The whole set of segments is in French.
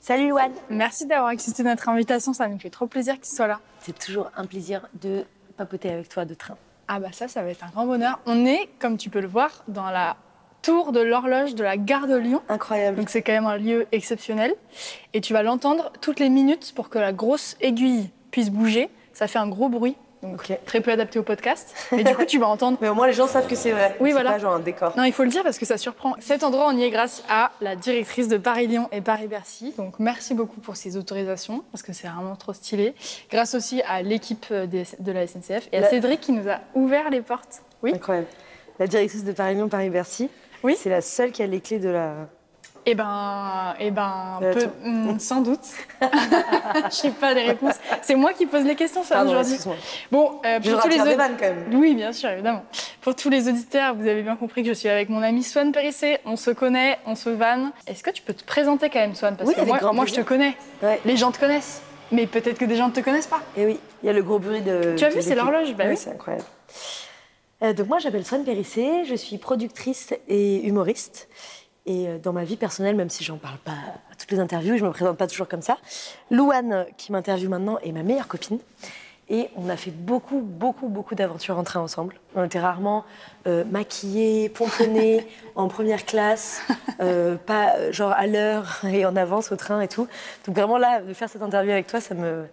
Salut Luan Merci d'avoir accepté notre invitation, ça nous fait trop plaisir que tu sois là. C'est toujours un plaisir de papoter avec toi de train. Ah bah ça, ça va être un grand bonheur. On est, comme tu peux le voir, dans la tour de l'horloge de la gare de Lyon. Incroyable. Donc c'est quand même un lieu exceptionnel. Et tu vas l'entendre toutes les minutes pour que la grosse aiguille puisse bouger. Ça fait un gros bruit. Donc Ok. très peu adapté au podcast. Mais du coup, tu vas entendre Mais au moins les gens savent que c'est vrai. Oui, C'est voilà. pas genre un décor. Non, il faut le dire parce que ça surprend. Cet endroit, on y est grâce à la directrice de Paris-Lyon et Paris-Bercy. Donc, merci beaucoup pour ces autorisations parce que c'est vraiment trop stylé. Grâce aussi à l'équipe euh, de la SNCF et à La- Cédric qui nous a ouvert les portes. Oui. Incroyable. La directrice de Paris-Lyon, Paris-Bercy, Oui. c'est la seule qui a les clés de la... Eh ben, eh ben, Euh, peu- hmm, sans doute. Je sais pas les réponses. C'est moi qui pose les questions, ça aujourd'hui. Bon, euh, Je pour tous les vannes quand même. Oui, bien sûr, évidemment. Pour tous les auditeurs, vous avez bien compris que je suis avec mon ami Swan Périssé. On se connaît, on se vanne. Est-ce que tu peux te présenter quand même, Swan? Parce Oui, que avec moi, grand moi je te connais. Ouais. Les gens te connaissent. Mais peut-être que des gens ne te connaissent pas. Et oui, il y a le gros bruit de... Tu as vu, c'est l'horloge, bah oui. c'est incroyable. Euh, donc moi, j'appelle Swan Périssé, je suis productrice et humoriste. Et euh, dans ma vie personnelle, même si j'en parle pas à toutes les interviews, je me présente pas toujours comme ça. Louane, qui m'interviewe maintenant, est ma meilleure copine. Et on a fait beaucoup, beaucoup, beaucoup d'aventures en train ensemble. On était rarement euh, maquillés, pomponnés, en première classe, euh, pas euh, genre à l'heure et en avance au train et tout. Donc vraiment là, de faire cette interview avec toi, ça me,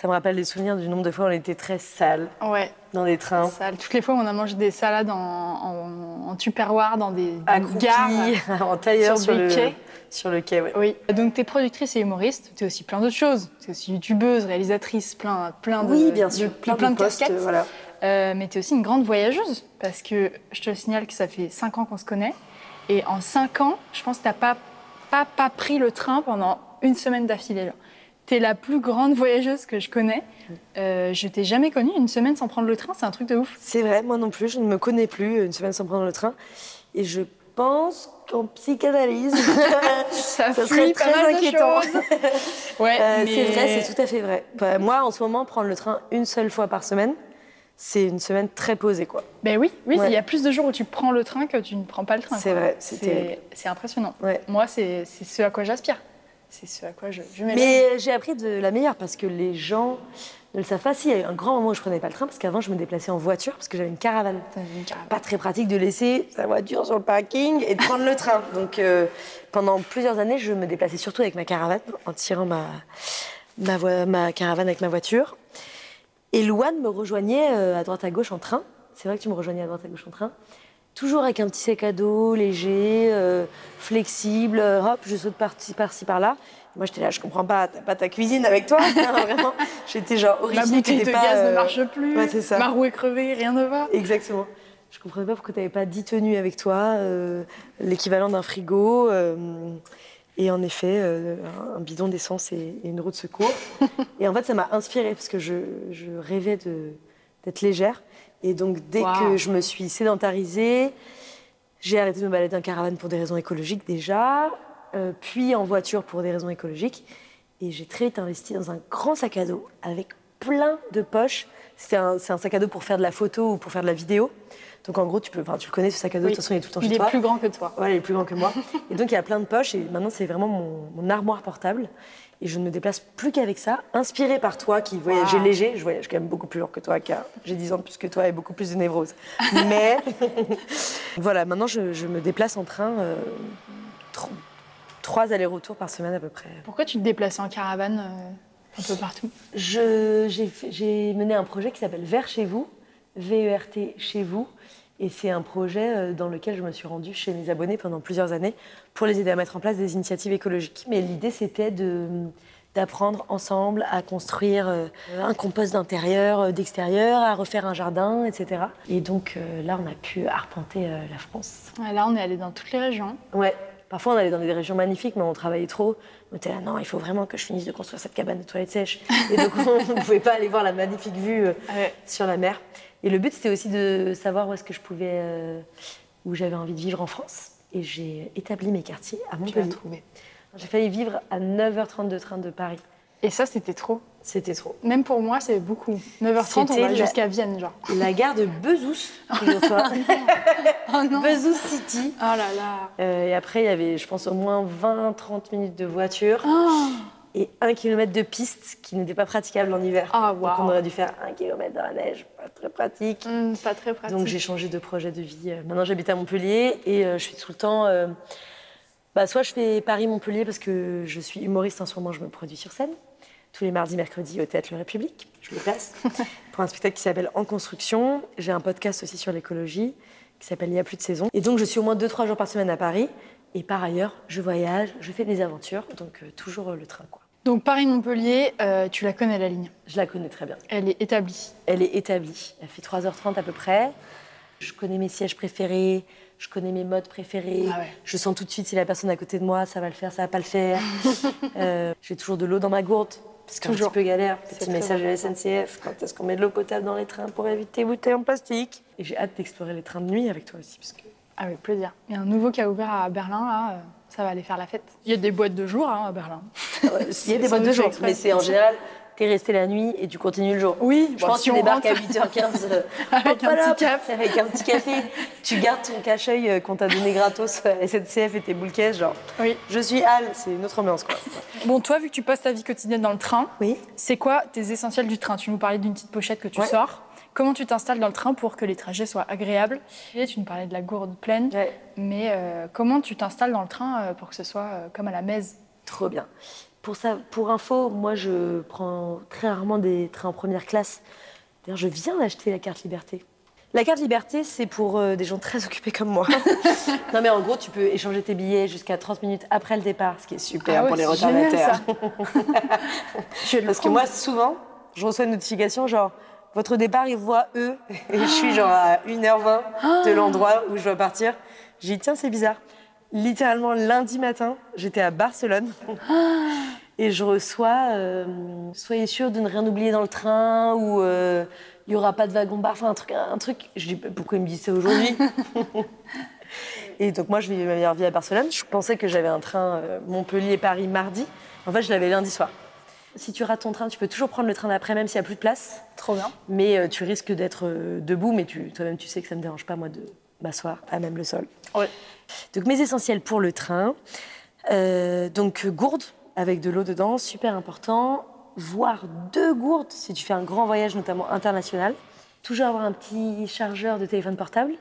ça me rappelle des souvenirs du nombre de fois où on était très sales Ouais. dans des trains. Sale. Toutes les fois, on a mangé des salades en, en, en tupperware dans des accroupis, gares. en tailleur sur sur, des le quais. Sur le quai, ouais. Oui. Donc, tu es productrice et humoriste. Tu es aussi plein d'autres choses. Tu es aussi youtubeuse, réalisatrice, plein, plein de, Oui, bien sûr. de- plein, plein de, postes, casquettes. voilà. Euh, mais tu es aussi une grande voyageuse, parce que je te signale que ça fait 5 ans qu'on se connaît. Et en 5 ans, je pense que tu n'as pas, pas, pas pris le train pendant une semaine d'affilée. Tu es la plus grande voyageuse que je connais. Euh, je t'ai jamais connue une semaine sans prendre le train, c'est un truc de ouf. C'est vrai, moi non plus, je ne me connais plus une semaine sans prendre le train. Et je pense qu'en psychanalyse, Ça, ça serait pas très mal de inquiétant. Ouais, Euh, mais- C'est vrai, c'est tout à fait vrai. Bah, moi, en ce moment, prendre le train une seule fois par semaine, c'est une semaine très posée, quoi. Ben oui, oui, il Ouais. y a plus de jours où tu prends le train que tu ne prends pas le train. C'est vrai, c'est impressionnant. Ouais. Moi, c'est ce à quoi j'aspire. C'est ce à quoi je, je. Mais j'ai appris de la meilleure parce que les gens ne le savent pas. Si, il y a eu un grand moment où je prenais pas le train parce qu'avant, je me déplaçais en voiture parce que j'avais une caravane. T'as une caravane. pas très pratique de laisser sa voiture sur le parking et de prendre le train. Donc euh, pendant plusieurs années, je me déplaçais surtout avec ma caravane, en tirant ma, ma, voi- ma caravane avec ma voiture. Et Louane me rejoignait euh, à droite à gauche en train. C'est vrai que tu me rejoignais à droite à gauche en train. Toujours avec un petit sac à dos, léger, euh, flexible. euh, hop, je saute par-ci, par-ci, par-là. Moi, j'étais là, je comprends pas, t'as pas ta cuisine avec toi Vraiment, j'étais genre Ma horrifiée. que bouteille de pas, gaz ne euh, marche plus. ouais, c'est ça. Ma roue est crevée, rien ne va. Exactement. Je comprenais pas pourquoi tu n'avais pas 10 tenues avec toi, euh, l'équivalent d'un frigo, et en effet, un bidon d'essence et, et une roue de secours. et en fait, ça m'a inspirée parce que je, je rêvais d'être légère. Et donc, dès que je me suis sédentarisée, j'ai arrêté de me balader en caravane pour des raisons écologiques déjà, euh, puis en voiture pour des raisons écologiques. Et j'ai très vite investi dans un grand sac à dos avec plein de poches. C'est un, sac à dos pour faire de la photo ou pour faire de la vidéo. Donc en gros, tu, peux, enfin, tu le connais ce sac à dos, Oui. de toute façon il est tout le temps Il chez est toi. plus grand que toi. Voilà, il est plus grand que moi. Et donc il y a plein de poches et maintenant c'est vraiment mon, mon armoire portable. Et je ne me déplace plus qu'avec ça, inspirée par toi qui voyageait Waouh. léger. Je voyage quand même beaucoup plus lourd que toi car j'ai 10 ans de plus que toi et beaucoup plus de névrose. Mais voilà, maintenant je, je me déplace en train euh, tro- trois allers-retours par semaine à peu près. Pourquoi tu te déplaces en caravane euh, un peu partout J'ai mené un projet qui s'appelle Vers chez vous, V-E-R-T chez vous. Et c'est un projet euh, dans lequel je me suis rendue chez mes abonnés pendant plusieurs années pour les aider à mettre en place des initiatives écologiques. Mais l'idée, c'était de d'apprendre ensemble à construire euh, un compost d'intérieur, euh, d'extérieur, à refaire un jardin, etc. Et donc là, on a pu arpenter la France. Là, on est allé dans toutes les régions. Ouais, Parfois, on allait dans des régions magnifiques, mais on travaillait trop. On était là, non, il faut vraiment que je finisse de construire cette cabane de toilettes sèches. Et donc, on ne pouvait pas aller voir la magnifique vue euh, Ouais. sur la mer. Et le but, c'était aussi de savoir où est-ce que je pouvais, euh, où j'avais envie de vivre en France. Et j'ai établi mes quartiers à Tu Montpellier. trouvé. J'ai failli vivre à 9h30 de train de Paris. Et ça, c'était trop. C'était trop. Même pour moi, c'est beaucoup. 9h30, on va la- jusqu'à Vienne, genre. La gare de Bezous, figure-toi. Oh non Bezous City. Oh là là Euh, et après, il y avait, je pense, au moins 20-30 minutes de voiture Oh, et un kilomètre de piste qui n'était pas praticable en hiver. Ah, Donc waouh. on aurait dû faire un kilomètre dans la neige, pas très pratique. Hum, Pas très pratique. Donc j'ai changé de projet de vie. Euh, Maintenant j'habite à Montpellier et euh, je suis tout le temps. euh, bah, soit je fais Paris-Montpellier parce que je suis humoriste en ce moment, je me produis sur scène. Tous les mardis, mercredis au Théâtre Le République, je me place pour un spectacle qui s'appelle En construction. J'ai un podcast aussi sur l'écologie qui s'appelle Il n'y a plus de saison. Et donc je suis au moins 2-3 jours par semaine à Paris. Et par ailleurs, je voyage, je fais des aventures, donc euh, toujours euh, le train. Quoi. Donc Paris-Montpellier, euh, tu la connais la ligne? Je la connais très bien. Elle est établie. Elle est établie. Elle fait 3h30 à peu près. Je connais mes sièges préférés, je connais mes modes préférés. Ah ouais. Je sens tout de suite si la personne à côté de moi, ça va le faire, ça va pas le faire. Euh, J'ai toujours de l'eau dans ma gourde. Parce que c'est un Toujours. petit peu galère. C'est Petit message de la SNCF. Quand est-ce qu'on met de l'eau potable dans les trains pour éviter les bouteilles en plastique Et j'ai hâte d'explorer les trains de nuit avec toi aussi. Parce que... Avec plaisir. Il y a un nouveau qui a ouvert à Berlin, là. euh, Ça va aller faire la fête. Il y a des boîtes de jour hein, à Berlin. Il y a des boîtes de jour, mais c'est en général, t'es resté la nuit et tu continues le jour. Oui, Je bon, pense si que tu débarques à rentre- 8h15 euh, Avec un petit café. Avec un petit café. tu gardes ton cache-œil euh, qu'on t'a donné gratos à la SNCF et tes boules caisses, genre Oui. je suis Al, c'est une autre ambiance quoi. Bon, toi, vu que tu passes ta vie quotidienne dans le train, Oui. c'est quoi tes essentiels du train? Tu nous parlais d'une petite pochette que tu Ouais. sors. Comment tu t'installes dans le train pour que les trajets soient agréables? Et tu nous parlais de la gourde pleine, mais euh, comment tu t'installes dans le train euh, pour que ce soit euh, comme à la messe? Trop bien. Pour, ça, pour info, moi je prends très rarement des trains en première classe. D'ailleurs, je viens d'acheter la carte liberté. La carte liberté, c'est pour euh, des gens très occupés comme moi. non, mais en gros, tu peux échanger tes billets jusqu'à 30 minutes après le départ, ce qui est super Ah ouais, pour les retardataires. Je le Parce que moi, souvent, je reçois une notification genre votre départ, il voit eux. Et je suis genre à 1h20 de l'endroit où je dois partir. J'ai dit tiens, c'est bizarre. Littéralement, lundi matin, j'étais à Barcelone. Et je reçois euh, soyez sûr de ne rien oublier dans le train ou euh, il n'y aura pas de wagon-bar. Enfin, un truc, un truc. Je dis pourquoi ils me disent ça aujourd'hui? Et donc, moi, je vivais ma meilleure vie à Barcelone. Je pensais que j'avais un train euh, Montpellier-Paris mardi. En fait, je l'avais lundi soir. Si tu rates ton train, tu peux toujours prendre le train d'après, même s'il n'y a plus de place. Trop bien. Mais euh, tu risques d'être euh, debout, mais toi-même, tu sais que ça ne me dérange pas, moi, de m'asseoir à même le sol. Ouais. Donc, mes essentiels pour le train. Euh, donc, gourde avec de l'eau dedans, super important. Voire deux gourdes si tu fais un grand voyage, notamment international. Toujours avoir un petit chargeur de téléphone portable.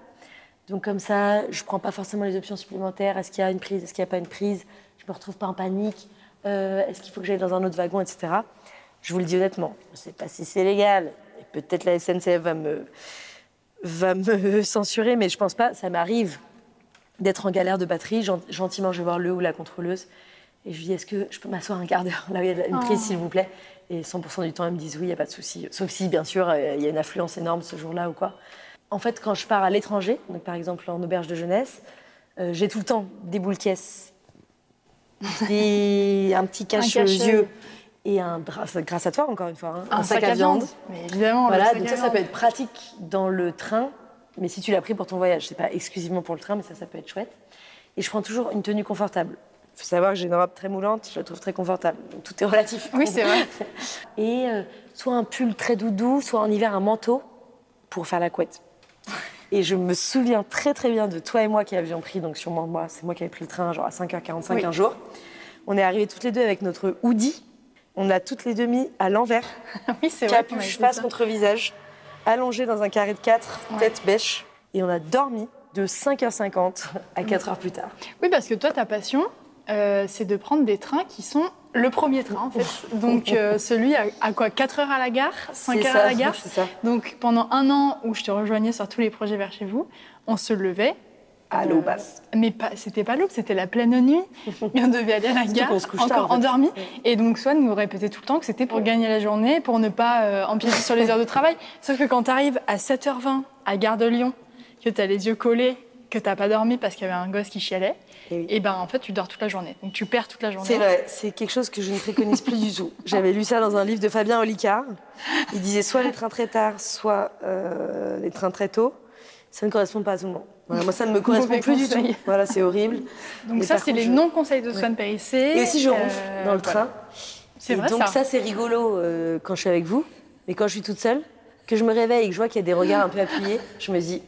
Donc, comme ça, je prends pas forcément les options supplémentaires. Est-ce qu'il y a une prise Est-ce qu'il n'y a pas une prise? Je me retrouve pas en panique. Euh, Est-ce qu'il faut que j'aille dans un autre wagon, etc. Je vous le dis honnêtement, je ne sais pas si c'est légal. Peut-être la SNCF va me, va me censurer, mais je pense pas. Ça m'arrive d'être en galère de batterie. Gent- Gentiment, je vais voir le ou la contrôleuse. Et je lui dis, est-ce que je peux m'asseoir un quart d'heure là où il y a une prise, s'il vous plaît? Et 100% du temps, ils me disent oui, il n'y a pas de souci. Sauf si, bien sûr, euh, il y a une affluence énorme ce jour-là ou quoi. En fait, quand je pars à l'étranger, donc par exemple en auberge de jeunesse, euh, j'ai tout le temps des boules caisses, des- un petit cache aux yeux et un grâce à toi encore une fois, hein, un, sac, à viande. Mais évidemment, Voilà, donc ça, ça peut être pratique dans le train, mais si tu l'as pris pour ton voyage, c'est pas exclusivement pour le train, mais ça, ça peut être chouette. Et je prends toujours une tenue confortable. Il faut savoir que j'ai une robe très moulante, je la trouve très confortable. Donc tout est relatif. Oui, c'est vrai. Et euh, soit un pull très doudou, soit en hiver un manteau pour faire la couette. Et je me souviens très très bien de toi et moi qui avions pris, donc sûrement moi, c'est moi qui avais pris le train genre à 5h45 Oui. un jour. On est arrivés toutes les deux avec notre hoodie. On l'a toutes les deux mis à l'envers, oui, c'est vrai. a capuche face contre visage, allongé dans un carré de 4, Ouais. tête bêche. Et on a dormi de 5h50 à 4h plus tard. Oui, parce que toi, ta passion, euh, c'est de prendre des trains qui sont le premier train, en fait. Donc, euh, celui à, à quoi 4 heures à la gare? 5 C'est heures ça, à la gare? C'est ça. Donc, pendant un an où je te rejoignais sur tous les projets vers chez vous, on se levait. À euh, l'eau basse. Mais pas, c'était pas l'aube, c'était la pleine nuit. On devait aller à la gare, encore tard, en fait. endormi. Et donc, Swan nous répétait tout le temps que c'était pour gagner la journée, pour ne pas euh, empiéter sur les heures de travail. Sauf que quand tu arrives à 7h20 à Gare de Lyon, que tu as les yeux collés, que tu pas dormi parce qu'il y avait un gosse qui chialait, Et oui. et ben en fait tu dors toute la journée. Donc tu perds toute la journée. C'est vrai, c'est quelque chose que je ne préconise plus du tout. J'avais lu ça dans un livre de Fabien Olicard. Il disait soit les trains très tard, soit euh, les trains très tôt. Ça ne correspond pas à tout le monde. Voilà, moi, ça ne me correspond plus du conseil. tout. Voilà, c'est horrible. Donc Mais ça c'est les je- non-conseils de Swan Périssé. Et aussi, je ronfle Euh, dans le voilà. train. C'est vrai donc ça. ça, c'est rigolo euh, quand je suis avec vous. Mais quand je suis toute seule, que je me réveille et que je vois qu'il y a des regards un peu appuyés, je me dis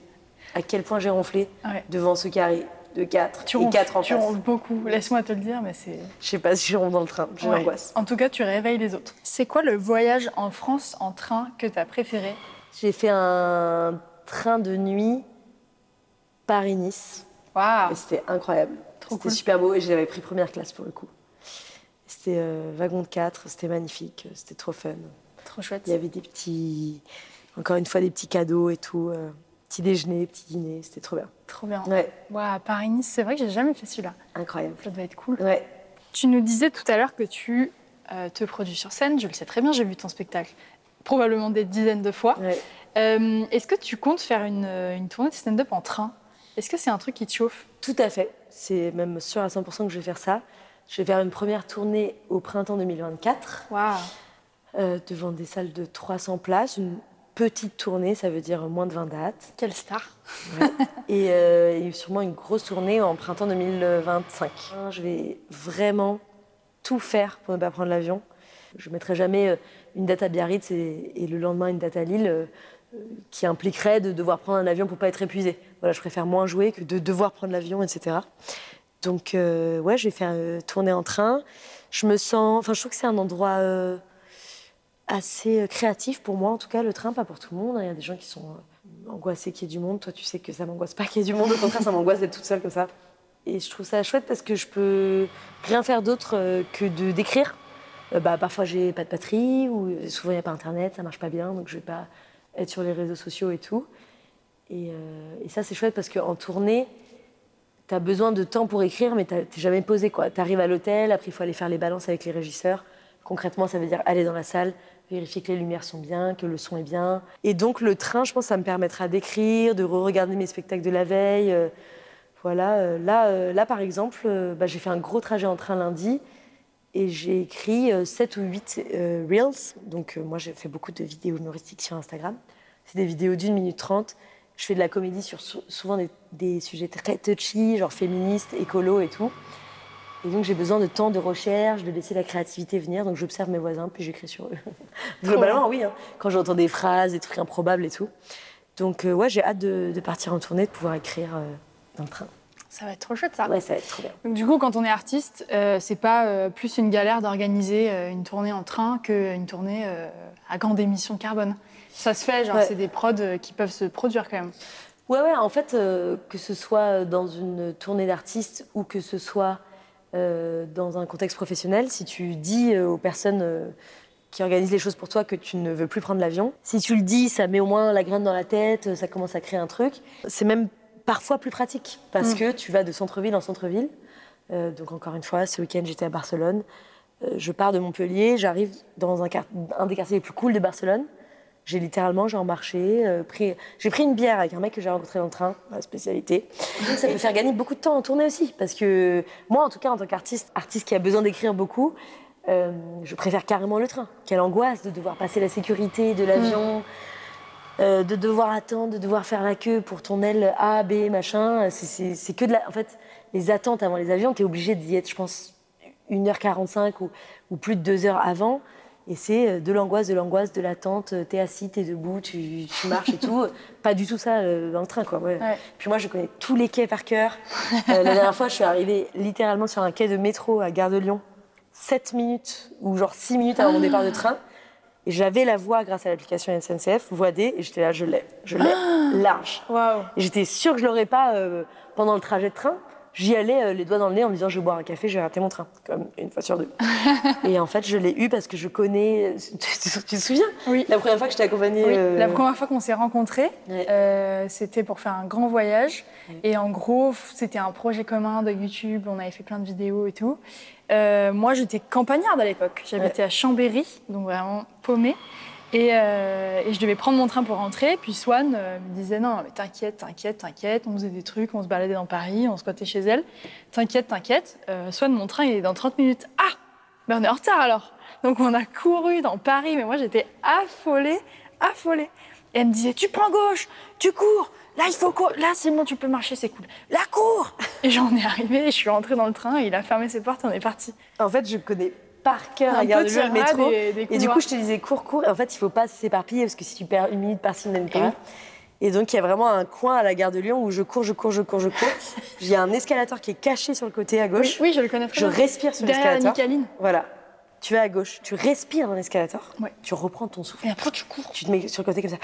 à quel point j'ai ronflé Ouais. devant ce carré de 4 Tu et ronfles, 4 en tu ronfles beaucoup. Laisse-moi te le dire, mais c'est. Je sais pas si je ronfle dans le train, j'ai Ouais. l'angoisse. En tout cas, tu réveilles les autres. C'est quoi le voyage en France en train que tu as préféré? J'ai fait un train de nuit Paris-Nice. Waouh Et c'était incroyable. C'était cool. super beau et j'avais pris première classe pour le coup. C'était euh, wagon de 4, c'était magnifique, c'était trop fun. Trop chouette. Il y avait des petits, encore une fois, des petits cadeaux et tout. euh, petit déjeuner, petit dîner, c'était trop bien. Trop bien. Ouais, Paris-Nice, c'est vrai que j'ai jamais fait celui-là. incroyable. Ça doit être cool. Ouais. Tu nous disais tout à l'heure que tu euh, te produis sur scène. Je le sais très bien, j'ai vu ton spectacle probablement des dizaines de fois. ouais. Euh, Est-ce que tu comptes faire une, une tournée de stand-up en train? Est-ce que c'est un truc qui te chauffe? Tout à fait. C'est même sûr à 100% que je vais faire ça. Je vais faire une première tournée au printemps 2024 Waouh euh, devant des salles de 300 places. Une petite tournée, ça veut dire moins de 20 dates. Quelle star Et, euh, et sûrement une grosse tournée en printemps 2025. Je vais vraiment tout faire pour ne pas prendre l'avion. Je ne mettrai jamais euh, une date à Biarritz et, et le lendemain une date à Lille qui impliquerait de devoir prendre un avion pour pas être épuisé. Voilà, je préfère moins jouer que de devoir prendre l'avion, etc. Donc euh, ouais, je vais faire euh, tourner en train. Je me sens, enfin je trouve que c'est un endroit euh, assez euh, créatif pour moi, en tout cas le train, pas pour tout le monde. hein. Il y a des gens qui sont angoissés qu'il y ait du monde. Toi, tu sais que ça m'angoisse pas qu'il y ait du monde. Au contraire, ça m'angoisse d'être toute seule comme ça. Et je trouve ça chouette parce que je peux rien faire d'autre que de d'écrire. Bah, parfois, j'ai pas de batterie ou souvent il n'y a pas internet, ça marche pas bien, donc je vais pas être sur les réseaux sociaux et tout. Et, euh, ça, c'est chouette parce qu'en tournée, tu as besoin de temps pour écrire, mais t'es jamais posé. Tu arrives à l'hôtel, après il faut aller faire les balances avec les régisseurs. Concrètement, ça veut dire aller dans la salle, vérifier que les lumières sont bien, que le son est bien. Et donc le train, je pense, ça me permettra d'écrire, de re-regarder mes spectacles de la veille. euh, voilà, euh, là, par exemple, bah, j'ai fait un gros trajet en train lundi et j'ai écrit 7 ou 8 euh, Reels. Donc euh, moi, j'ai fait beaucoup de vidéos humoristiques sur Instagram. C'est des vidéos d'une minute trente. Je fais de la comédie sur sou- souvent des, des sujets très touchy, genre féministes, écolo et tout. Et donc j'ai besoin de temps de recherche, de laisser la créativité venir. Donc j'observe mes voisins, puis j'écris sur eux. Globalement, oui. hein. Quand j'entends des phrases, des trucs improbables et tout. Donc euh, ouais, j'ai hâte de, de partir en tournée, de pouvoir écrire euh, dans le train. Ça va être trop chouette ça. Ouais, ça va être trop bien. Donc du coup, quand on est artiste, euh, c'est pas euh, plus une galère d'organiser euh, une tournée en train qu'une tournée euh, à grande émission carbone. Ça se fait, genre Ouais. c'est des prods qui peuvent se produire quand même. Ouais, ouais, en fait, que ce soit dans une tournée d'artistes ou que ce soit dans un contexte professionnel, si tu dis aux personnes qui organisent les choses pour toi que tu ne veux plus prendre l'avion, si tu le dis, ça met au moins la graine dans la tête, ça commence à créer un truc. C'est même parfois plus pratique parce Mm. que tu vas de centre-ville en centre-ville. Euh, donc, encore une fois, ce week-end, j'étais à Barcelone. Euh, je pars de Montpellier, j'arrive dans un, des quartiers les plus cool de Barcelone. J'ai littéralement, genre marché, euh, pris, j'ai pris une bière avec un mec que j'ai rencontré dans le train, ma spécialité. Donc ça peut faire gagner beaucoup de temps en tournée aussi, parce que moi, en tout cas, en tant qu'artiste, artiste qui a besoin d'écrire beaucoup, je préfère carrément le train. Quelle angoisse de devoir passer la sécurité de l'avion, euh, de devoir attendre, de devoir faire la queue pour ton aile A, B, machin. C'est- que de la. En fait, les attentes avant les avions, t'es obligé d'y être, je pense, 1h45 ou, ou plus de 2 heures avant. Et c'est euh, de l'angoisse, de l'angoisse, de l'attente. euh, T'es assis, t'es debout, tu, tu marches et tout. Pas du tout ça euh, dans le train, quoi. ouais. Ouais. Puis moi, je connais tous les quais par cœur. Euh, la dernière fois, je suis arrivée littéralement sur un quai de métro à Gare de Lyon, 7 minutes ou genre 6 minutes avant mon départ de train. Et j'avais la voix grâce à l'application SNCF, voix D, et j'étais là, je l'ai, je l'ai, large. Waouh Et j'étais sûre que je l'aurais pas euh, pendant le trajet de train. J'y allais euh, les doigts dans le nez en me disant je vais boire un café, je vais rater mon train, comme une fois sur deux. et en fait, je l'ai eu parce que je connais. Tu, tu te souviens? Oui. La première fois que je t'ai accompagnée. Oui, euh, la première fois qu'on s'est rencontrés, euh, c'était pour faire un grand voyage. Et en gros, c'était un projet commun de YouTube. On avait fait plein de vidéos et tout. Euh, moi, j'étais campagnarde à l'époque. J'habitais à Chambéry, donc vraiment paumée. Et, euh, et je devais prendre mon train pour rentrer. Puis Swan euh, me disait non, mais t'inquiète, t'inquiète, t'inquiète. On faisait des trucs, on se baladait dans Paris, on squattait chez elle. T'inquiète, t'inquiète. Euh, Swan, mon train, il est dans 30 minutes. Ah Ben on est en retard alors. Donc on a couru dans Paris, mais moi j'étais affolée, affolée. Et elle me disait tu prends gauche, tu cours. Là, il faut courir. Là, c'est bon, tu peux marcher, c'est cool. Là, cours Et j'en ai arrivé, je suis rentrée dans le train, il a fermé ses portes, on est parti. En fait, je connais par cœur Un la gare de Lyon, le métro. et des Et du coup, je te disais cours, cours. Et en fait, il faut pas s'éparpiller parce que si tu perds une minute par-ci, une minute par-là. Et donc, il y a vraiment un coin à la gare de Lyon où je cours, je cours, je cours, je cours. Il y a un escalator qui est caché sur le côté à gauche. oui, je le connais très Je bien. respire sur l'escalator. Voilà. Tu vas à gauche, tu respires dans l'escalator, Ouais. tu reprends ton souffle, Et après, tu cours. tu te mets sur le côté comme ça.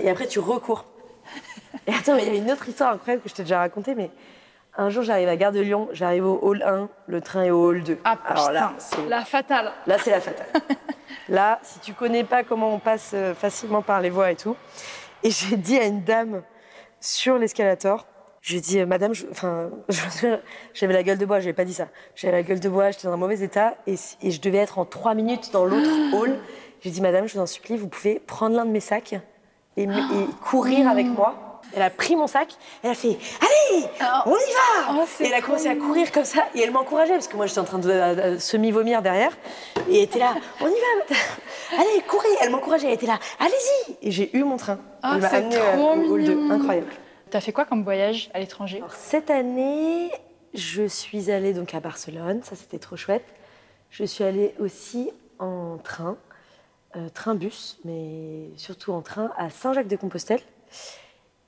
Et après, tu recours. Et attends, mais il y a une autre histoire incroyable que je t'ai déjà racontée, mais un jour, j'arrive à Gare de Lyon, j'arrive au hall 1, le train est au hall 2. Ah, Alors putain, là, c'est la fatale. Là, c'est la fatale. Là, si tu connais pas comment on passe euh, facilement par les voies et tout, et j'ai dit à une dame sur l'escalator, je lui ai dit, euh, Madame, je- enfin, je j'avais la gueule de bois, je n'avais pas dit ça. J'avais la gueule de bois, j'étais dans un mauvais état, et, je devais être en trois minutes dans l'autre hall. J'ai dit, Madame, je vous en supplie, vous pouvez prendre l'un de mes sacs et, courir avec moi. Elle a pris mon sac, elle a fait, allez, on y va Oh, Et elle a commencé à courir comme ça, et elle m'encourageait, parce que moi j'étais en train de euh, semi-vomir derrière, et elle était là, on y va, allez, courez, elle m'encourageait, elle était là, allez-y Et j'ai eu mon train. Ah, elle m'a c'est amenée euh, trop au hall 2, mignon. incroyable. T'as fait quoi comme voyage à l'étranger? Cette année, je suis allée donc à Barcelone, ça c'était trop chouette. Je suis allée aussi en train, euh, train-bus, mais surtout en train à Saint-Jacques-de-Compostelle.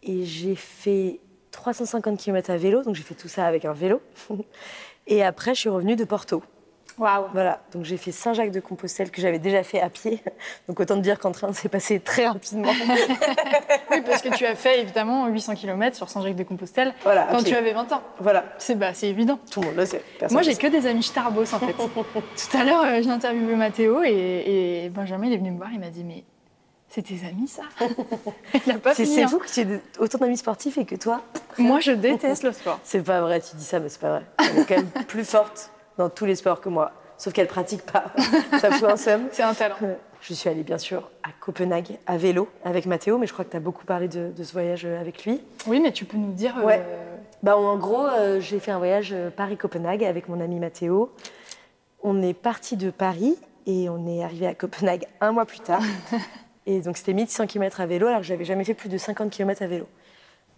Et j'ai fait 350 km à vélo, donc j'ai fait tout ça avec un vélo. Et après, je suis revenue de Porto. Waouh Voilà, donc j'ai fait Saint-Jacques-de-Compostelle que j'avais déjà fait à pied. Donc autant te dire qu'en train, c'est passé très rapidement. Oui, parce que tu as fait évidemment 800 km sur Saint-Jacques-de-Compostelle Voilà, quand tu avais 20 ans. voilà, C'est bah, évident. tout le monde le sait. personne Moi, j'ai que des amis Starbos en fait. Tout à l'heure, euh, j'ai interviewé Mathéo et, et Benjamin, il est venu me voir, il m'a dit Mais c'est tes amis ça Il n'a pas C'est hein. fou que tu des- autant d'amis sportifs et que toi, Moi, je déteste le sport. C'est pas vrai, tu dis ça, mais c'est pas vrai. Elle est quand même plus forte dans tous les sports que moi. Sauf qu'elle pratique pas. Ça fout un seum. C'est un talent. Je suis allée bien sûr à Copenhague à vélo avec Mathéo, mais je crois que tu as beaucoup parlé de, de ce voyage euh, avec lui. Oui, mais tu peux nous dire. euh, Ouais. Bah, en gros, euh, j'ai fait un voyage euh, Paris-Copenhague avec mon ami Mathéo. On est parti de Paris et on est arrivé à Copenhague un mois plus tard. Et donc c'était 1600 km à vélo alors que j'avais jamais fait plus de 50 km à vélo.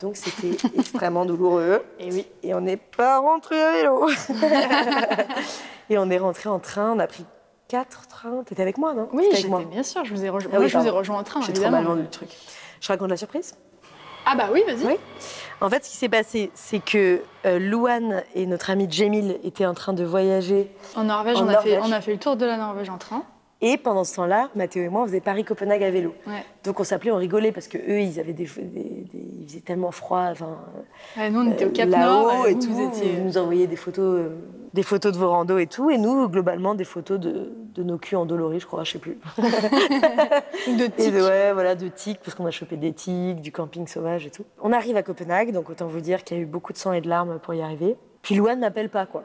Donc c'était extrêmement douloureux. Et oui. Et on n'est pas rentré à vélo. et on est rentré en train, on a pris quatre trains. T'étais avec moi, non? Oui, j'étais bien sûr, je vous ai rejoint. Ah oui, je vous ai rejoint en train, J'ai trop mal vendu le truc. Je raconte la surprise? Ah bah oui, vas-y. Oui. En fait, ce qui s'est passé, c'est que euh, Louane et notre ami Jamil étaient en train de voyager. En Norvège, En on, a fait, Norvège. on a fait le tour de la Norvège en train. Et pendant ce temps-là, Mathéo et moi, on faisait Paris-Copenhague à vélo. Ouais. Donc on s'appelait, on rigolait parce que eux, ils avaient des, des- des- il faisait tellement froid. Enfin, Ouais, nous, on était au Cap là-haut Nord. et vous, tout. vous étiez- Vous nous envoyez des photos, euh, des photos de vos randos et tout. Et nous, globalement, des photos de, de nos culs endoloris, je crois, je sais plus. de tics. de, ouais, voilà, de tiques, parce qu'on a chopé des tiques, du camping sauvage et tout. On arrive à Copenhague, donc autant vous dire qu'il y a eu beaucoup de sang et de larmes pour y arriver. Puis Louane n'appelle pas, quoi.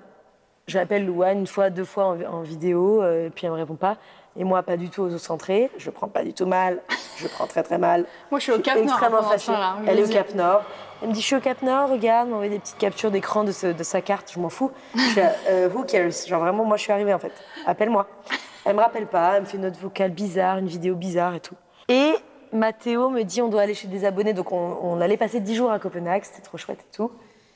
J'appelle Louane une fois, deux fois en, en vidéo, euh, puis elle me répond pas. Et moi, pas du tout aux centrés. Je prends pas du tout mal. Je prends très très mal. Moi, je suis au Cap Nord. extrêmement je Elle est au. Cap Nord. Elle me dit, je suis au Cap Nord, regarde, m'envoie des petites captures d'écran de, ce- de sa carte, je m'en fous. Je suis là, Euh, who cares? Genre vraiment, moi, je suis arrivée en fait. Appelle-moi. Elle me rappelle pas, elle me fait une note vocale bizarre, une vidéo bizarre et tout. Et Mathéo me dit, on doit aller chez des abonnés, donc on, on allait passer 10 jours à Copenhague, c'était trop chouette et tout.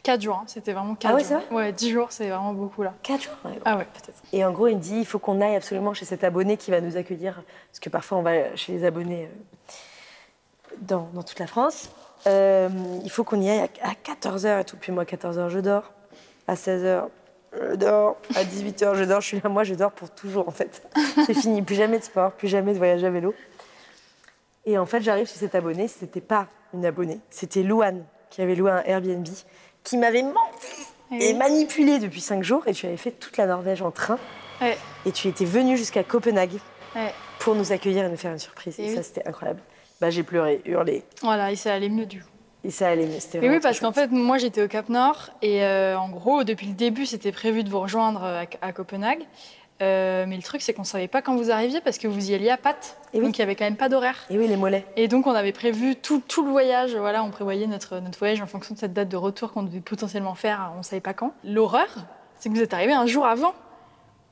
4 jours, hein, c'était vraiment 4 Ah ouais, jours. Ouais, 10 jours, c'est vraiment beaucoup là. 4 jours ouais. Ah ouais, peut-être. Et en gros, il me dit, il faut qu'on aille absolument chez cet abonné qui va nous accueillir, parce que parfois on va chez les abonnés euh, dans, dans toute la France. Euh, il faut qu'on y aille à, 14h et tout. Puis moi, à 14h, je dors. À 16h, je dors. À 18h, je dors. Je suis là, moi, je dors pour toujours, en fait. C'est fini. Plus jamais de sport, plus jamais de voyage à vélo. Et en fait, j'arrive chez cet abonné. C'était pas une abonnée, c'était Louane qui avait loué un Airbnb, qui m'avait menti et oui. manipulé depuis 5 jours. Et tu avais fait toute la Norvège en train. Ouais, Et tu étais venu jusqu'à Copenhague ouais. pour nous accueillir et nous faire une surprise. Et Et, oui. ça, c'était incroyable. Bah, j'ai pleuré, hurlé. Voilà, il s'est allé mieux du coup. Et ça allait mieux. C'était Et oui, parce qu'en fait, moi j'étais au Cap Nord et euh, en gros, depuis le début, c'était prévu de vous rejoindre à, à Copenhague. Euh, mais le truc, c'est qu'on savait pas quand vous arriviez parce que vous y alliez à pattes. Et. Donc il y avait quand même pas d'horaire. Et oui, les mollets. Et donc on avait prévu tout, tout le voyage. Voilà, on prévoyait notre, notre voyage en fonction de cette date de retour qu'on devait potentiellement faire. On savait pas quand. L'horreur, c'est que vous êtes arrivé un jour avant.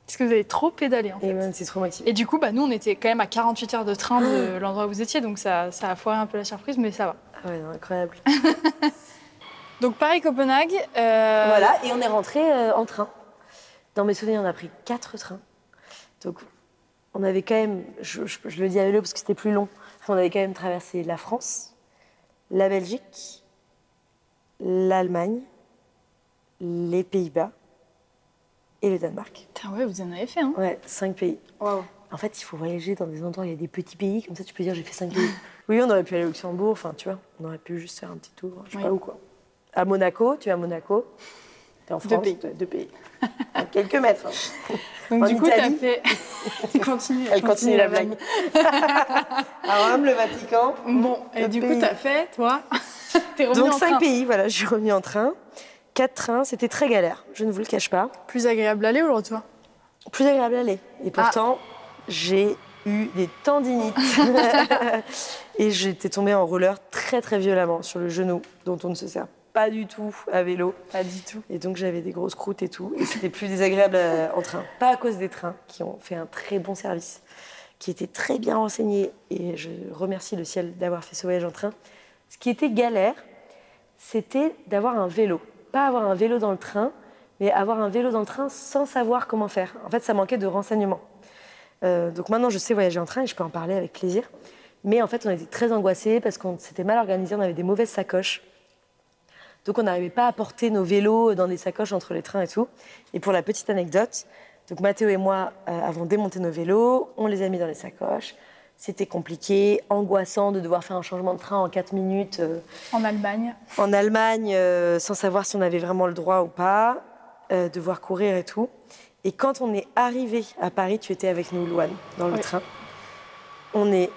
Parce que vous avez trop pédalé en fait. Et c'est du coup, bah, nous, on était quand même à 48 heures de train de l'endroit où vous étiez, donc ça, ça a foiré un peu la surprise, mais ça va. Ah ouais, non, incroyable. Donc Paris-Copenhague. euh, Voilà, et on est rentré euh, en train. Dans mes souvenirs, on a pris quatre trains. Donc, on avait quand même, je, je- je le dis à vélo parce que c'était plus long, on avait quand même traversé la France, la Belgique, l'Allemagne, les Pays-Bas et le Danemark. Putain, ouais, vous en avez fait, hein. Ouais, cinq pays. En fait, il faut voyager dans des endroits où il y a des petits pays, comme ça tu peux dire j'ai fait cinq pays. Oui, on aurait pu aller au Luxembourg, enfin tu vois, on aurait pu juste faire un petit tour, je sais Oui. pas où quoi. À Monaco, tu es à Monaco, tu es en Deux France, pays. deux pays. à quelques mètres. hein. Donc En du coup, t'as Italie. fait. continue, Elle continue la blague. à Rome, le Vatican. Bon, et du coup, pays. t'as fait, toi. T'es revenu Donc en cinq train. pays, voilà, je suis revenue en train. Quatre trains, c'était très galère, je ne vous le cache pas. Plus agréable l'aller ou le retour? Plus agréable à aller. Et Ah. pourtant, j'ai eu des tendinites. et j'étais tombée en roller très très violemment sur le genou, dont on ne se sert pas du tout à vélo. Pas du tout. Et donc j'avais des grosses croûtes et tout. Et c'était plus désagréable euh, en train. Pas à cause des trains, qui ont fait un très bon service, qui étaient très bien renseignés. Et je remercie le ciel d'avoir fait ce voyage en train. Ce qui était galère, c'était d'avoir un vélo. Pas avoir un vélo dans le train, mais avoir un vélo dans le train sans savoir comment faire. En fait, ça manquait de renseignements. Euh, donc maintenant, je sais voyager en train et je peux en parler avec plaisir. Mais en fait, on était très angoissés parce qu'on s'était mal organisé, on avait des mauvaises sacoches. Donc on n'arrivait pas à porter nos vélos dans des sacoches entre les trains et tout. Et pour la petite anecdote, donc Mathéo et moi euh, avons démonté nos vélos, on les a mis dans les sacoches. C'était compliqué, angoissant de devoir faire un changement de train en 4 minutes euh, En Allemagne. en Allemagne euh, sans savoir si on avait vraiment le droit ou pas, euh, devoir courir et tout. Et quand on est arrivé à Paris, tu étais avec nous, Louane, dans le Oui. train. On est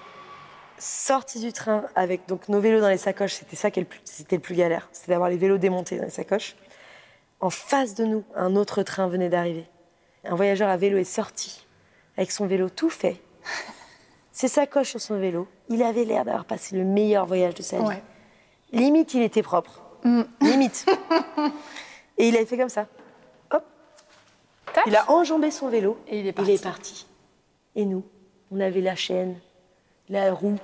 sorti du train avec donc nos vélos dans les sacoches. C'était ça qui est le plus, c'était le plus galère, c'était d'avoir les vélos démontés dans les sacoches. En face de nous, un autre train venait d'arriver. Un voyageur à vélo est sorti avec son vélo tout fait, ses sacoches sur son vélo. Il avait l'air d'avoir passé le meilleur voyage de sa vie. Ouais. Limite, il était propre. Mm. Limite. Et il avait fait comme ça. Hop. Tac. Il a enjambé son vélo. Et il est Il parti. est parti. Et nous, on avait la chaîne, la roue,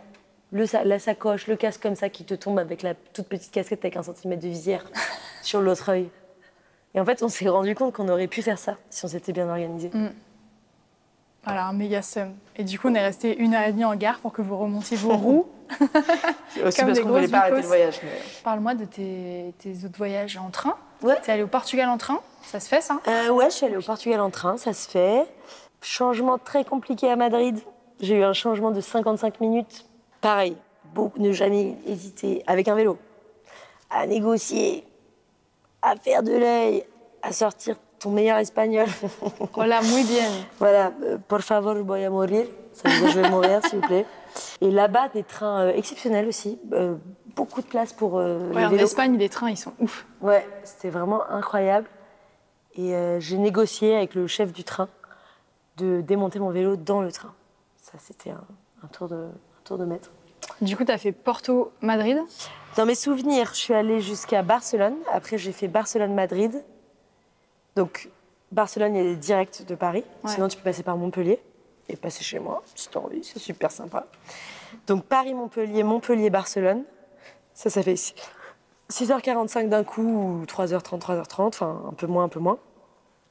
le sa- la sacoche, le casque comme ça qui te tombe avec la toute petite casquette avec un centimètre de visière sur l'autre œil. Et en fait, on s'est rendu compte qu'on aurait pu faire ça si on s'était bien organisé. Voilà, un méga seum. Et du coup, on est resté une heure et demie en gare pour que vous remontiez vos roues. Aussi Comme parce qu'on voulait pas arrêter le voyage. mais- Parle-moi de tes, tes autres voyages en train. Ouais. T'es allé au Portugal en train Ça se fait, ça? Euh, ouais, je suis allée au Portugal en train, ça se fait. Changement très compliqué à Madrid. J'ai eu un changement de 55 minutes. Pareil, beaucoup, ne jamais hésiter avec un vélo à négocier, à faire de l'œil, à sortir ton meilleur espagnol. Hola, muy bien. voilà, euh, por favor, voy a morir. Ça veut dire je vais mourir, s'il vous plaît. Et là-bas, des trains euh, exceptionnels aussi. Euh, beaucoup de place pour euh, Ouais, les en. Espagne, les trains, ils sont ouf. Ouais, c'était vraiment incroyable. Et j'ai négocié avec le chef du train de démonter mon vélo dans le train. Ça, c'était un, un tour de, un tour de maître. Du coup, t'as fait Porto-Madrid. Dans mes souvenirs, je suis allée jusqu'à Barcelone. Après, j'ai fait Barcelone-Madrid. Donc, Barcelone, il y a des directs de Paris. Ouais. Sinon, tu peux passer par Montpellier et passer chez moi, si tu envie. C'est super sympa. Donc, Paris-Montpellier, Montpellier-Barcelone. Ça, ça fait 6h45 d'un coup ou 3h30, 3h30. Enfin, un peu moins, un peu moins.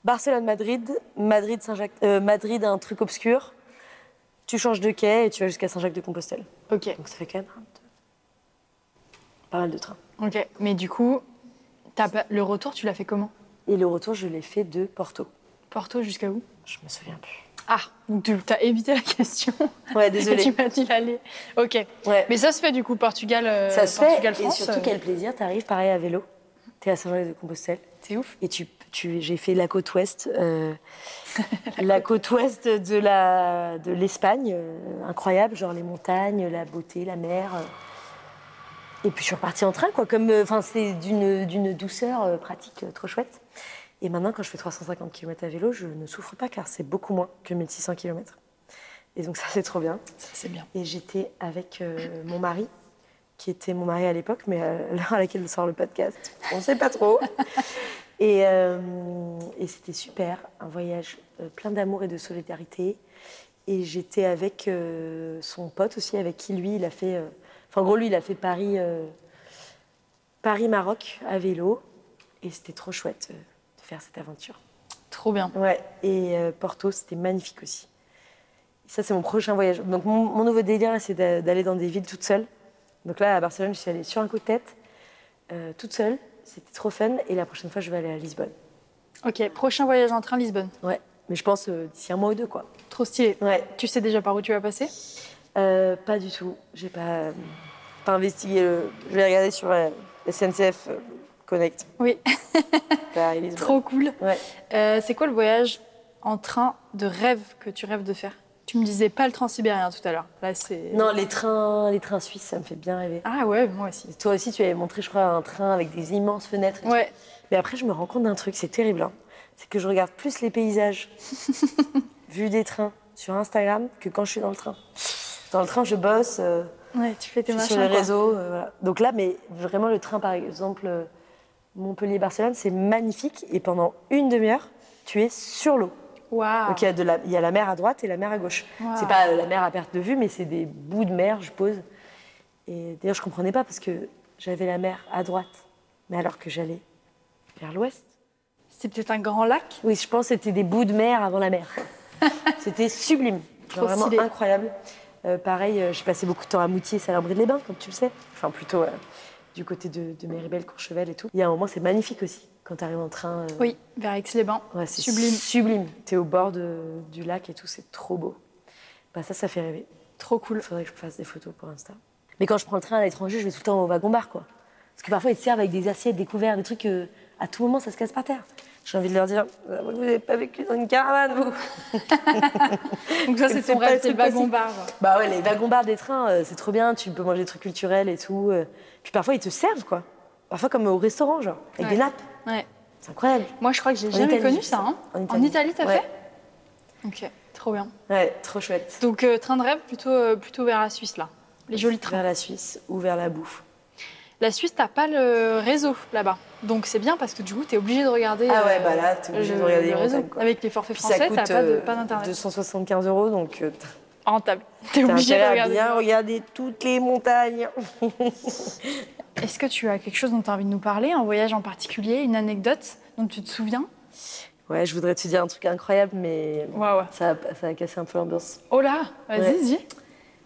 Barcelone-Madrid. Madrid-Saint-Jacques. euh, Madrid, un truc obscur. Tu changes de quai et tu vas jusqu'à Saint-Jacques-de-Compostelle. Ok. Donc, ça fait quand même un, deux, pas mal de trains. Ok. Mais du coup, pas- le retour, tu l'as fait comment? Et le retour, je l'ai fait de Porto. Porto jusqu'à où? Je me souviens plus. Ah, donc tu as évité la question. Ouais, Et désolée. tu m'as dit l'aller. Ok. Ouais. Mais ça se fait du coup, Portugal, euh, ça se fait. Portugal Et France. surtout, euh, quel plaisir. T'arrives pareil à vélo? T'es à Saint-Jacques-de-Compostelle. C'est ouf. Et tu, tu, j'ai fait la côte ouest. euh, la côte ouest de, la, de l'Espagne. euh, incroyable. Genre les montagnes, la beauté, la mer. euh. Et puis je suis repartie en train, quoi. Comme, euh, enfin, c'est d'une, d'une douceur euh, pratique euh, trop chouette. Et maintenant, quand je fais 350 km à vélo, je ne souffre pas car c'est beaucoup moins que 1600 km. Et donc ça, c'est trop bien. Ça, c'est bien. Et j'étais avec euh, mon mari, qui était mon mari à l'époque, mais à l'heure à laquelle sort le podcast, on ne sait pas trop. et euh, et c'était super, un voyage euh, plein d'amour et de solidarité. Et j'étais avec euh, son pote aussi, avec qui lui, il a fait. euh, Enfin, en gros, lui, il a fait Paris, euh, Paris-Maroc à vélo. Et c'était trop chouette euh, de faire cette aventure. Trop bien. Ouais, et euh, Porto, c'était magnifique aussi. Et ça, c'est mon prochain voyage. Donc, mon, mon nouveau délire, c'est d'a- d'aller dans des villes toute seule. Donc là, à Barcelone, je suis allée sur un coup de tête, euh, toute seule. C'était trop fun. Et la prochaine fois, je vais aller à Lisbonne. Ok, prochain voyage en train Lisbonne. Ouais, mais je pense euh, d'ici un mois ou deux, quoi. Trop stylé. Ouais, Tu sais déjà par où tu vas passer? Euh, pas du tout. J'ai pas, pas investigué. Le... Je vais regarder sur SNCF Connect. Oui. Paris, Lisbonne. Trop cool. Ouais. C'est quoi le voyage en train de rêve que tu rêves de faire? Tu me disais pas le transsibérien tout à l'heure. Là, c'est. Non, les trains, les trains suisses, ça me fait bien rêver. Ah ouais, moi aussi. Et Toi aussi, tu avais montré, je crois, un train avec des immenses fenêtres. et tout. Ouais. Mais après, je me rends compte d'un truc, c'est terrible. hein. C'est que je regarde plus les paysages vus des trains sur Instagram que quand je suis dans le train. Dans le train, je bosse, euh, Ouais, tu fais tes je suis machins. sur les réseaux. euh, voilà. Donc là, mais vraiment, le train, par exemple, euh, Montpellier-Barcelone, c'est magnifique. Et pendant une demi-heure, tu es sur l'eau. Waouh. Donc il y, a de la, il y a la mer à droite et la mer à gauche. Wow. C'est pas euh, la mer à perte de vue, mais c'est des bouts de mer, je pose. Et d'ailleurs, je comprenais pas parce que j'avais la mer à droite, mais alors que j'allais vers l'ouest. C'est peut-être un grand lac? Oui, je pense que c'était des bouts de mer avant la mer. c'était sublime, Genre vraiment stylé. incroyable. Euh, pareil, euh, j'ai passé beaucoup de temps à Moutier, Salarbris-les-Bains, comme tu le sais. Enfin, plutôt euh, du côté de, de Méribel, Courchevel et tout. Il y a un moment, c'est magnifique aussi quand tu arrives en train. euh, Oui, vers Aix-les-Bains. Ouais, c'est Sublime. Sublime. Tu es au bord de- du lac et tout, c'est trop beau. Bah, ça, ça fait rêver. Trop cool. Il faudrait que je fasse des photos pour Insta. Mais quand je prends le train à l'étranger, je vais tout le temps au wagon-bar, quoi. Parce que parfois, ils te servent avec des assiettes, des couverts, des trucs que, à tout moment, ça se casse par terre. J'ai envie de leur dire, Euh, vous n'avez pas vécu dans une caravane, vous Donc ça, c'est ton rêve, c'est le truc wagon possible. bar. genre. Bah ouais, les wagons-bars des trains, euh, c'est trop bien, tu peux manger des trucs culturels et tout. euh. Puis parfois, ils te servent, quoi. Parfois, comme au restaurant, genre, avec Ouais. des nappes. Ouais. C'est incroyable. Moi, je crois que j'ai jamais Italie, connu ça. hein. En Italie. T'as Ouais. fait? Ok, trop bien. Ouais, trop chouette. Donc, euh, train de rêve plutôt, euh, plutôt vers la Suisse, là. Les jolis trains. Vers la Suisse ou vers la bouffe. La Suisse, t'as pas le réseau là-bas. Donc, c'est bien parce que du coup, t'es obligé de regarder. Ah ouais, euh, bah là, t'es obligé le- de regarder le les réseau. quoi. Avec les forfaits Puis français, t'as pas euh, d'internet. 275 euros, donc euh, Rentable. T'es t'as obligé de regarder. bien regarder toutes les montagnes. Est-ce que tu as quelque chose dont tu as envie de nous parler Un voyage en particulier Une anecdote dont tu te souviens? Ouais, je voudrais te dire un truc incroyable, mais Waouh. ça, a- ça a cassé un peu l'ambiance. Oh là Vas-y, Ouais. dis.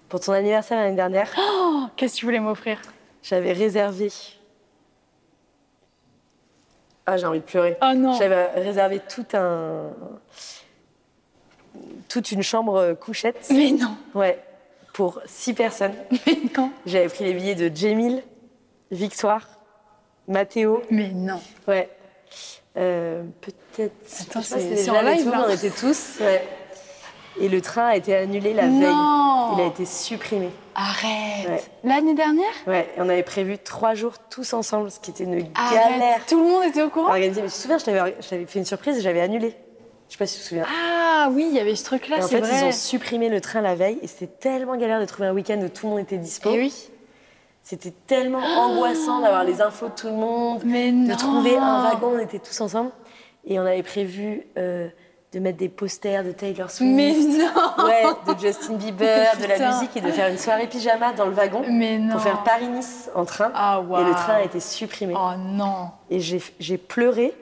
Pour ton anniversaire l'année dernière, Oh, Qu'est-ce que tu voulais m'offrir? J'avais réservé. Ah, j'ai envie de pleurer. Oh non J'avais réservé tout un. Toute une chambre couchette. Mais non Ouais, pour six personnes. Mais non J'avais pris les billets de Jamil, Victoire, Mathéo. Mais non Ouais. Euh, Peut-être. Attends, c'est- en live, On était tous. Ouais. Et le train a été annulé la veille. Non Il a été supprimé. Arrête Ouais. L'année dernière? Ouais. Et on avait prévu trois jours tous ensemble, ce qui était une Arrête. galère. Tout le monde était au courant? Organisé. Mais tu te souviens, je t'avais fait une surprise et j'avais annulé. Je sais pas si tu te souviens. Ah oui, il y avait ce truc-là, Et en c'est fait, vrai. ils ont supprimé le train la veille et c'était tellement galère de trouver un week-end où tout le monde était dispo. Eh oui C'était tellement angoissant d'avoir les infos de tout le monde, Mais de non trouver un wagon, on était tous ensemble. Et on avait prévu euh, de mettre des posters de Taylor Swift, Mais non ouais, de Justin Bieber, de la musique et de faire une soirée pyjama dans le wagon Mais non pour faire Paris-Nice en train. Ah waouh Et le train a été supprimé. Oh non Et j'ai pleuré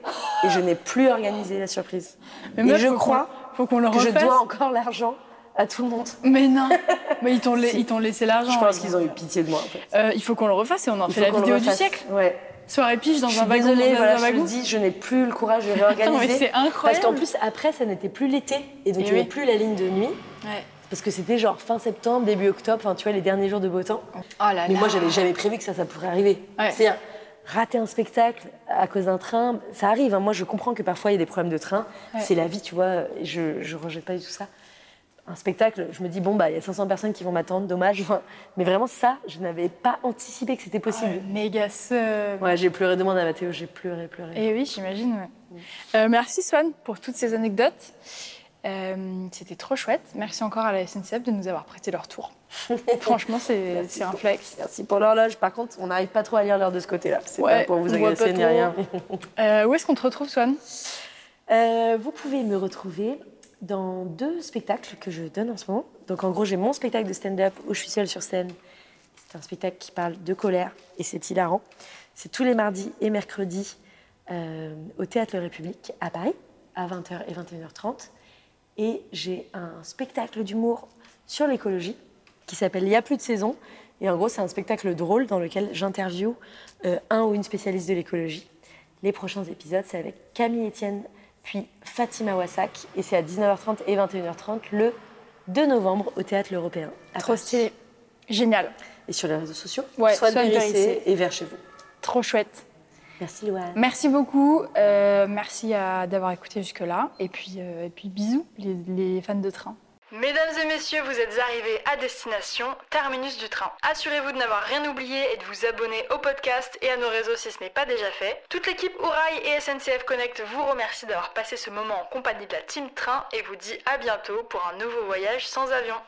et je n'ai plus organisé la surprise. Mais et meuf, je crois Faut qu'on le que je refasse dois encore l'argent à tout le monde. Mais non Mais ils t'ont Si. laissé l'argent. Je pense ils qu'ils ont eu pitié de moi en fait. Euh, il faut qu'on le refasse et on en Il fait la vidéo du refasse. siècle. Ouais. Soirée pige dans Je un suis wagon. désolée, voilà, un je wagon. dis, je n'ai plus le courage de réorganiser. c'est Parce incroyable. qu'en plus, après, ça n'était plus l'été. Et donc, Eh il n'y avait oui. plus la ligne de nuit. Ouais. Parce que c'était genre fin septembre, début octobre, enfin, tu vois, les derniers jours de beau temps. Oh là Mais là. moi, j'avais jamais prévu que ça, ça pourrait arriver. Ouais. C'est-à-dire, rater un spectacle à cause d'un train, ça arrive. hein. Moi, je comprends que parfois, il y a des problèmes de train. Ouais. C'est la vie, tu vois. Je ne rejette pas du tout ça. Un spectacle, je me dis, bon, bah, il y a 500 personnes qui vont m'attendre, dommage. Enfin, Mais vraiment, ça, je n'avais pas anticipé que c'était possible. Ouais, méga. Ouais, j'ai pleuré, demande à Mathéo, j'ai pleuré, pleuré. Et oui, j'imagine. ouais. Euh, merci Swan pour toutes ces anecdotes. Euh, C'était trop chouette. Merci encore à la SNCF de nous avoir prêté leur tour. Franchement, c'est un flex. Merci pour l'horloge. Par contre, on n'arrive pas trop à lire l'heure de ce côté-là. C'est Ouais, pas pour vous agacer ni rien. Euh, où est-ce qu'on te retrouve, Swan? Vous pouvez me retrouver dans deux spectacles que je donne en ce moment. Donc en gros, j'ai mon spectacle de stand-up où je suis seule sur scène. C'est un spectacle qui parle de colère et c'est hilarant. C'est tous les mardis et mercredis euh, au Théâtre République à Paris à 20h et 21h30. Et j'ai un spectacle d'humour sur l'écologie qui s'appelle Il n'y a plus de saison. Et en gros, c'est un spectacle drôle dans lequel j'interviewe euh, un ou une spécialiste de l'écologie. Les prochains épisodes, c'est avec Camille Etienne, puis Fatima Wassak. Et c'est à 19h30 et 21h30 le 2 novembre au Théâtre L'Européen. à Trop stylé. Génial. Et sur les réseaux sociaux, Ouais, soit Swan Périssé. et vers chez vous. Trop chouette. Merci Louane. Merci beaucoup. Euh, merci d'avoir écouté jusque-là. Et puis, euh, et puis bisous, les, les fans de train. Mesdames et messieurs, vous êtes arrivés à destination, terminus du train. Assurez-vous de n'avoir rien oublié et de vous abonner au podcast et à nos réseaux si ce n'est pas déjà fait. Toute l'équipe Ourail et SNCF Connect vous remercie d'avoir passé ce moment en compagnie de la Team Train et vous dit à bientôt pour un nouveau voyage sans avion.